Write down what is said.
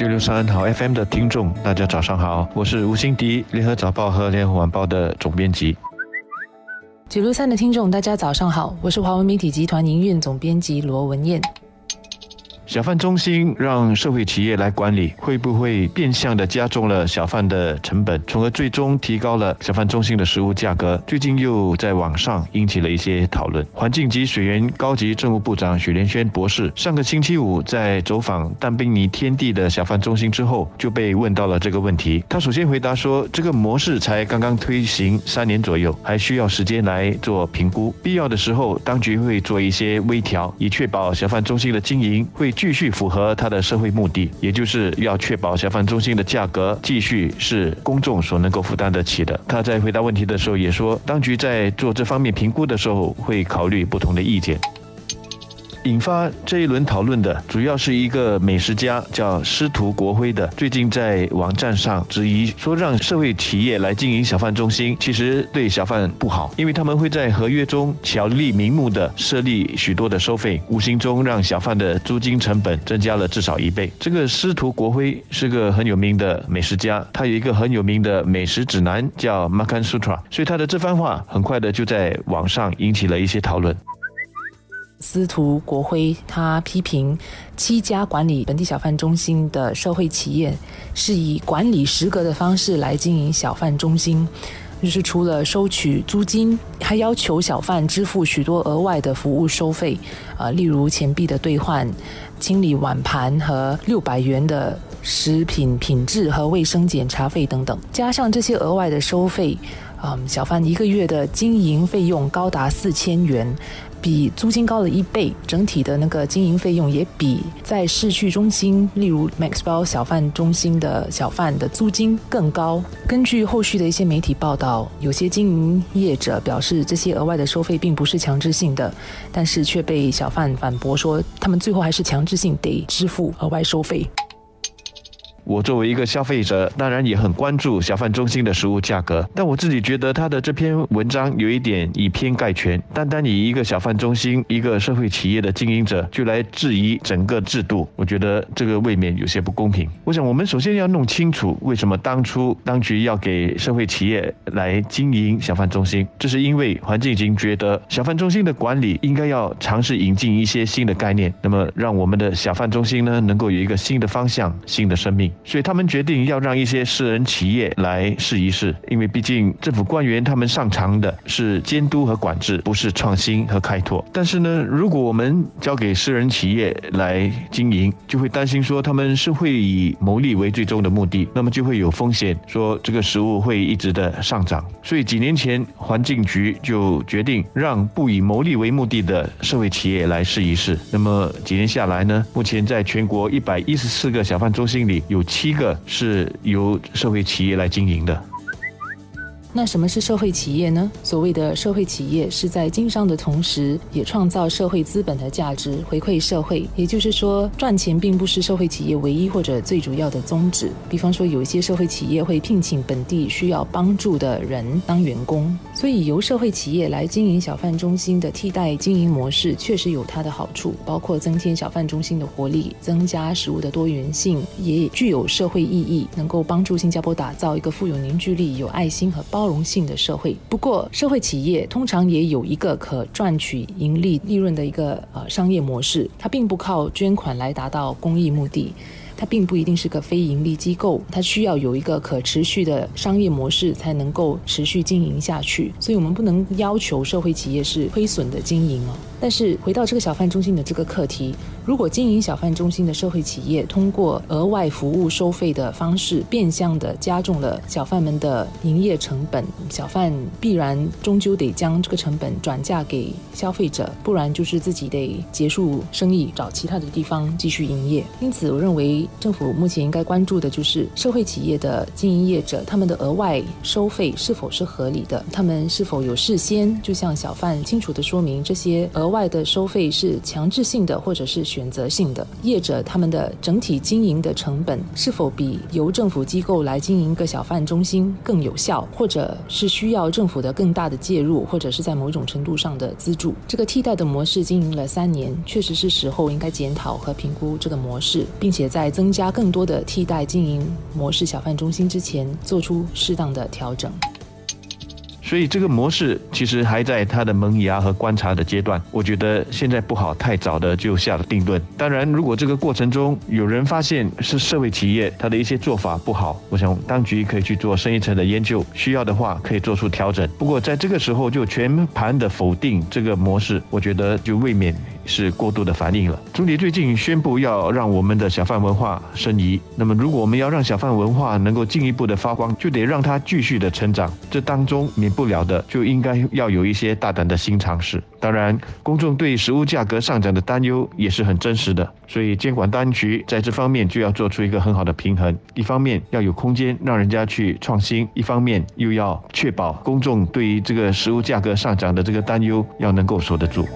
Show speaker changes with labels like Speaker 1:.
Speaker 1: 九六三好 FM 的听众，大家早上好，我是吴欣迪，联合早报和联合晚报的总编辑。
Speaker 2: 九六三的听众，大家早上好，我是华文媒体集团营运总编辑罗文燕。
Speaker 1: 小贩中心让社会企业来管理，会不会变相的加重了小贩的成本，从而最终提高了小贩中心的食物价格？最近又在网上引起了一些讨论。环境及水源高级政务部长许连轩博士上个星期五在走访但宾尼天地的小贩中心之后，就被问到了这个问题。他首先回答说，这个模式才刚刚推行三年左右，还需要时间来做评估，必要的时候当局会做一些微调，以确保小贩中心的经营会。继续符合它的社会目的，也就是要确保消防中心的价格继续是公众所能够负担得起的。他在回答问题的时候也说，当局在做这方面评估的时候会考虑不同的意见。引发这一轮讨论的，主要是一个美食家叫师徒国辉的，最近在网站上质疑说，让社会企业来经营小贩中心，其实对小贩不好，因为他们会在合约中巧立名目的设立许多的收费，无形中让小贩的租金成本增加了至少一倍。这个师徒国辉是个很有名的美食家，他有一个很有名的美食指南叫 Makan Sutra，所以他的这番话很快的就在网上引起了一些讨论。
Speaker 2: 司徒国辉他批评七家管理本地小贩中心的社会企业是以管理十格的方式来经营小贩中心，就是除了收取租金，还要求小贩支付许多额外的服务收费，啊，例如钱币的兑换、清理碗盘和六百元的食品品质和卫生检查费等等，加上这些额外的收费，嗯，小贩一个月的经营费用高达四千元。比租金高了一倍，整体的那个经营费用也比在市区中心，例如 Maxwell 小贩中心的小贩的租金更高。根据后续的一些媒体报道，有些经营业者表示，这些额外的收费并不是强制性的，但是却被小贩反驳说，他们最后还是强制性得支付额外收费。
Speaker 1: 我作为一个消费者，当然也很关注小贩中心的食物价格。但我自己觉得他的这篇文章有一点以偏概全，单单以一个小贩中心、一个社会企业的经营者就来质疑整个制度，我觉得这个未免有些不公平。我想，我们首先要弄清楚，为什么当初当局要给社会企业来经营小贩中心，这是因为环境已经觉得小贩中心的管理应该要尝试引进一些新的概念，那么让我们的小贩中心呢，能够有一个新的方向、新的生命。所以他们决定要让一些私人企业来试一试，因为毕竟政府官员他们擅长的是监督和管制，不是创新和开拓。但是呢，如果我们交给私人企业来经营，就会担心说他们是会以牟利为最终的目的，那么就会有风险，说这个食物会一直的上涨。所以几年前环境局就决定让不以牟利为目的的社会企业来试一试。那么几年下来呢，目前在全国一百一十四个小贩中心里有。七个是由社会企业来经营的。
Speaker 2: 那什么是社会企业呢？所谓的社会企业是在经商的同时，也创造社会资本的价值，回馈社会。也就是说，赚钱并不是社会企业唯一或者最主要的宗旨。比方说，有一些社会企业会聘请本地需要帮助的人当员工。所以，由社会企业来经营小贩中心的替代经营模式，确实有它的好处，包括增添小贩中心的活力，增加食物的多元性，也具有社会意义，能够帮助新加坡打造一个富有凝聚力、有爱心和包。包容性的社会。不过，社会企业通常也有一个可赚取盈利利润的一个呃商业模式，它并不靠捐款来达到公益目的。它并不一定是个非盈利机构，它需要有一个可持续的商业模式才能够持续经营下去。所以，我们不能要求社会企业是亏损的经营哦。但是，回到这个小贩中心的这个课题，如果经营小贩中心的社会企业通过额外服务收费的方式，变相的加重了小贩们的营业成本，小贩必然终究得将这个成本转嫁给消费者，不然就是自己得结束生意，找其他的地方继续营业。因此，我认为。政府目前应该关注的就是社会企业的经营业者，他们的额外收费是否是合理的？他们是否有事先就向小贩清楚的说明这些额外的收费是强制性的或者是选选择性的，业者他们的整体经营的成本是否比由政府机构来经营一个小贩中心更有效，或者是需要政府的更大的介入，或者是在某种程度上的资助？这个替代的模式经营了三年，确实是时候应该检讨和评估这个模式，并且在增加更多的替代经营模式小贩中心之前，做出适当的调整。
Speaker 1: 所以这个模式其实还在它的萌芽和观察的阶段，我觉得现在不好太早的就下了定论。当然，如果这个过程中有人发现是社会企业它的一些做法不好，我想当局可以去做深一层的研究，需要的话可以做出调整。不过在这个时候就全盘的否定这个模式，我觉得就未免。是过度的反应了。中迪最近宣布要让我们的小贩文化申遗，那么如果我们要让小贩文化能够进一步的发光，就得让它继续的成长。这当中免不了的，就应该要有一些大胆的新尝试。当然，公众对食物价格上涨的担忧也是很真实的，所以监管当局在这方面就要做出一个很好的平衡。一方面要有空间让人家去创新，一方面又要确保公众对于这个食物价格上涨的这个担忧要能够守得住。